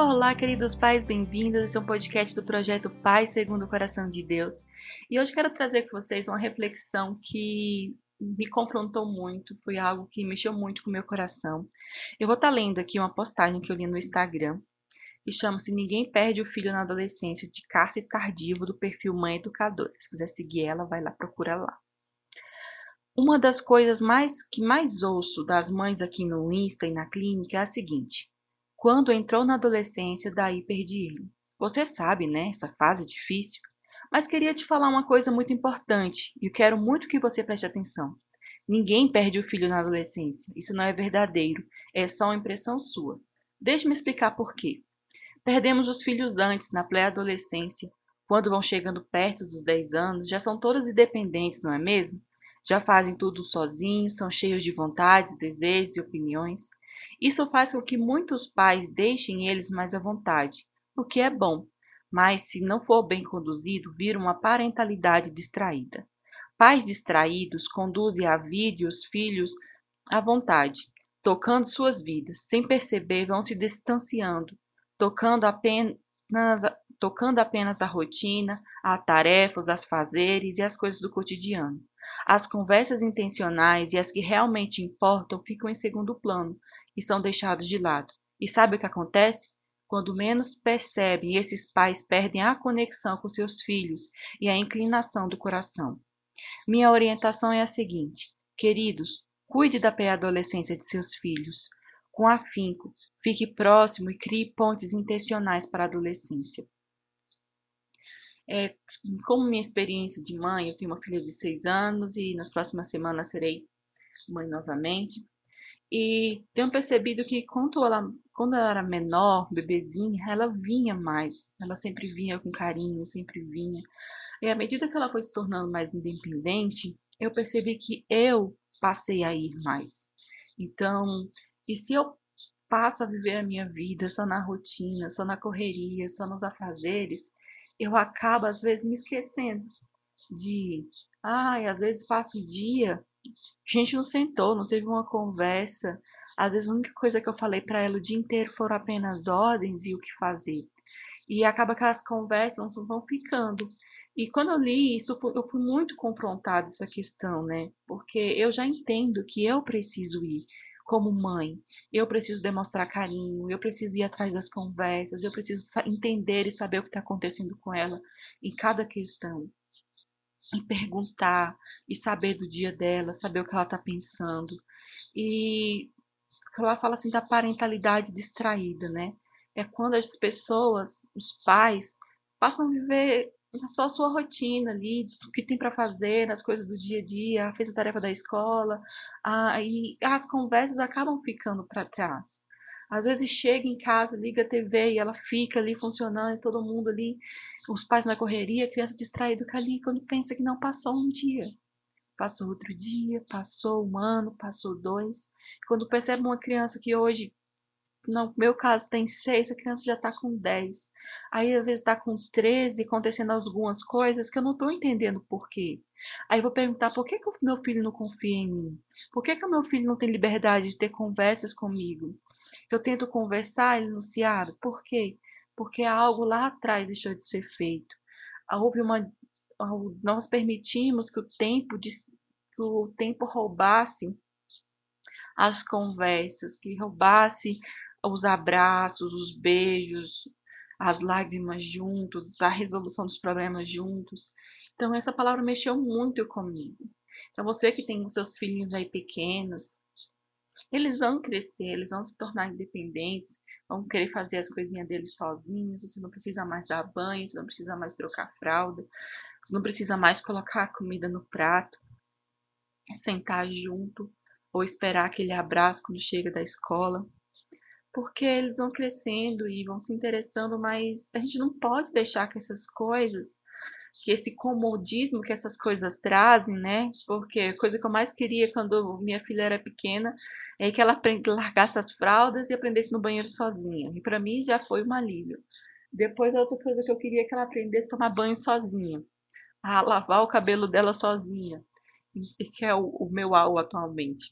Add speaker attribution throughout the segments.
Speaker 1: Olá, queridos pais, bem-vindos. Esse é um podcast do projeto Pai Segundo o Coração de Deus. E hoje quero trazer com vocês uma reflexão que me confrontou muito, foi algo que mexeu muito com o meu coração. Eu vou estar lendo aqui uma postagem que eu li no Instagram, que chama-se Ninguém Perde o Filho na Adolescência, de Cássia Tardivo, do perfil Mãe Educadora. Se quiser seguir ela, vai lá, procura lá. Uma das coisas mais que mais ouço das mães aqui no Insta e na clínica é a seguinte: quando entrou na adolescência, daí perdi ele. Você sabe, né? Essa fase é difícil. Mas queria te falar uma coisa muito importante e quero muito que você preste atenção. Ninguém perde o filho na adolescência. Isso não é verdadeiro. É só uma impressão sua. Deixe-me explicar por quê. Perdemos os filhos antes, na pré-adolescência. Quando vão chegando perto dos 10 anos, já são todos independentes, não é mesmo? Já fazem tudo sozinhos, são cheios de vontades, desejos e opiniões. Isso faz com que muitos pais deixem eles mais à vontade, o que é bom, mas se não for bem conduzido, vira uma parentalidade distraída. Pais distraídos conduzem a vida e os filhos à vontade, tocando suas vidas, sem perceber, vão se distanciando, tocando apenas, tocando apenas a rotina, a tarefas, as fazeres e as coisas do cotidiano. As conversas intencionais e as que realmente importam ficam em segundo plano, e são deixados de lado. E sabe o que acontece? Quando menos percebem, esses pais perdem a conexão com seus filhos e a inclinação do coração. Minha orientação é a seguinte: queridos, cuide da pré-adolescência de seus filhos. Com afinco, fique próximo e crie pontes intencionais para a adolescência. É, como minha experiência de mãe, eu tenho uma filha de seis anos e nas próximas semanas serei mãe novamente. E tenho percebido que quando ela, quando ela era menor, bebezinha, ela vinha mais. Ela sempre vinha com carinho, sempre vinha. E à medida que ela foi se tornando mais independente, eu percebi que eu passei a ir mais. Então, e se eu passo a viver a minha vida só na rotina, só na correria, só nos afazeres, eu acabo às vezes me esquecendo de, ai, às vezes passo o dia a gente não sentou, não teve uma conversa. Às vezes a única coisa que eu falei para ela o dia inteiro foram apenas ordens e o que fazer. E acaba que as conversas vão ficando. E quando eu li isso, eu fui muito confrontada essa questão, né? Porque eu já entendo que eu preciso ir como mãe. Eu preciso demonstrar carinho, eu preciso ir atrás das conversas, eu preciso entender e saber o que está acontecendo com ela em cada questão e perguntar e saber do dia dela, saber o que ela está pensando. E ela fala assim da parentalidade distraída, né? É quando as pessoas, os pais, passam a viver só a sua rotina ali, o que tem para fazer, as coisas do dia a dia, fez a tarefa da escola, ah, e as conversas acabam ficando para trás. Às vezes chega em casa, liga a TV e ela fica ali funcionando, e todo mundo ali os pais na correria, a criança distraída ali quando pensa que não passou um dia. Passou outro dia, passou um ano, passou dois. Quando percebe uma criança que hoje, no meu caso, tem seis, a criança já está com dez. Aí, às vezes, está com treze, acontecendo algumas coisas que eu não estou entendendo por quê. Aí, vou perguntar por que, que o meu filho não confia em mim? Por que, que o meu filho não tem liberdade de ter conversas comigo? Eu tento conversar, ele não se abre. Por quê? Porque algo lá atrás deixou de ser feito. Houve uma nós permitimos que o tempo que o tempo roubasse as conversas, que roubasse os abraços, os beijos, as lágrimas juntos, a resolução dos problemas juntos. Então essa palavra mexeu muito comigo. Então você que tem os seus filhinhos aí pequenos, eles vão crescer, eles vão se tornar independentes, vão querer fazer as coisinhas deles sozinhos, você não precisa mais dar banho, você não precisa mais trocar fralda, você não precisa mais colocar a comida no prato, sentar junto ou esperar aquele abraço quando chega da escola. Porque eles vão crescendo e vão se interessando, mas a gente não pode deixar que essas coisas, que esse comodismo que essas coisas trazem, né? Porque a coisa que eu mais queria quando minha filha era pequena é que ela largasse as fraldas e aprendesse no banheiro sozinha. E para mim já foi um alívio. Depois, a outra coisa que eu queria é que ela aprendesse a tomar banho sozinha, a lavar o cabelo dela sozinha, que é o, o meu alvo atualmente.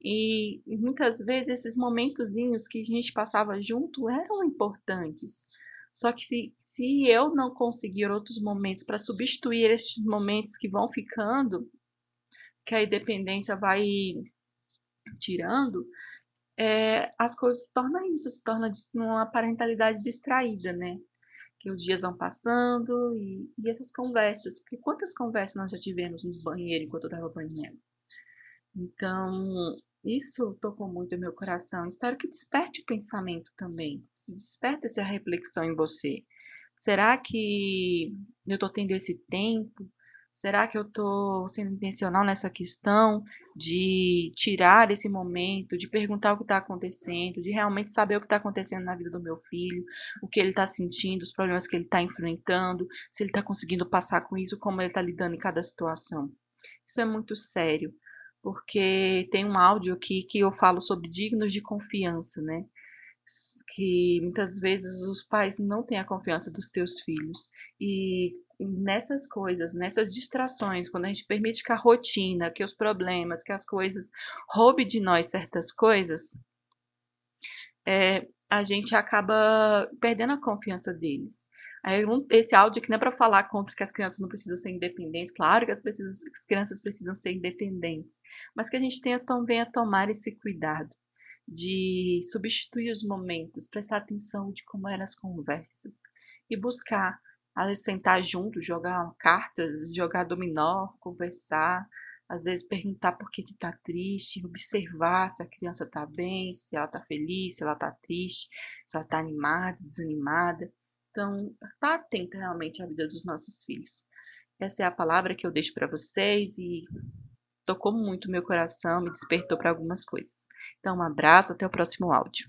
Speaker 1: E muitas vezes esses momentozinhos que a gente passava junto eram importantes. Só que se, se eu não conseguir outros momentos para substituir estes momentos que vão ficando, que a independência vai tirando, é, as coisas torna isso, se torna uma parentalidade distraída, né? Que os dias vão passando e, e essas conversas, porque quantas conversas nós já tivemos nos banheiros enquanto eu estava banhando? Então, isso tocou muito o meu coração. Espero que desperte o pensamento também. Se desperte essa reflexão em você. Será que eu estou tendo esse tempo? Será que eu estou sendo intencional nessa questão de tirar esse momento, de perguntar o que está acontecendo, de realmente saber o que está acontecendo na vida do meu filho, o que ele está sentindo, os problemas que ele está enfrentando, se ele está conseguindo passar com isso, como ele está lidando em cada situação? Isso é muito sério porque tem um áudio aqui que eu falo sobre dignos de confiança, né? Que muitas vezes os pais não têm a confiança dos teus filhos. E nessas coisas, nessas distrações, quando a gente permite que a rotina, que os problemas, que as coisas roube de nós certas coisas, é, a gente acaba perdendo a confiança deles. Esse áudio aqui não é para falar contra que as crianças não precisam ser independentes, claro que as, precisam, as crianças precisam ser independentes, mas que a gente tenha também a tomar esse cuidado de substituir os momentos, prestar atenção de como eram as conversas e buscar, vezes, sentar junto, jogar cartas, jogar dominó, conversar, às vezes perguntar por que está triste, observar se a criança está bem, se ela está feliz, se ela está triste, se ela está animada, desanimada. Então, tá atenta realmente à vida dos nossos filhos. Essa é a palavra que eu deixo para vocês e tocou muito meu coração, me despertou para algumas coisas. Então, um abraço, até o próximo áudio.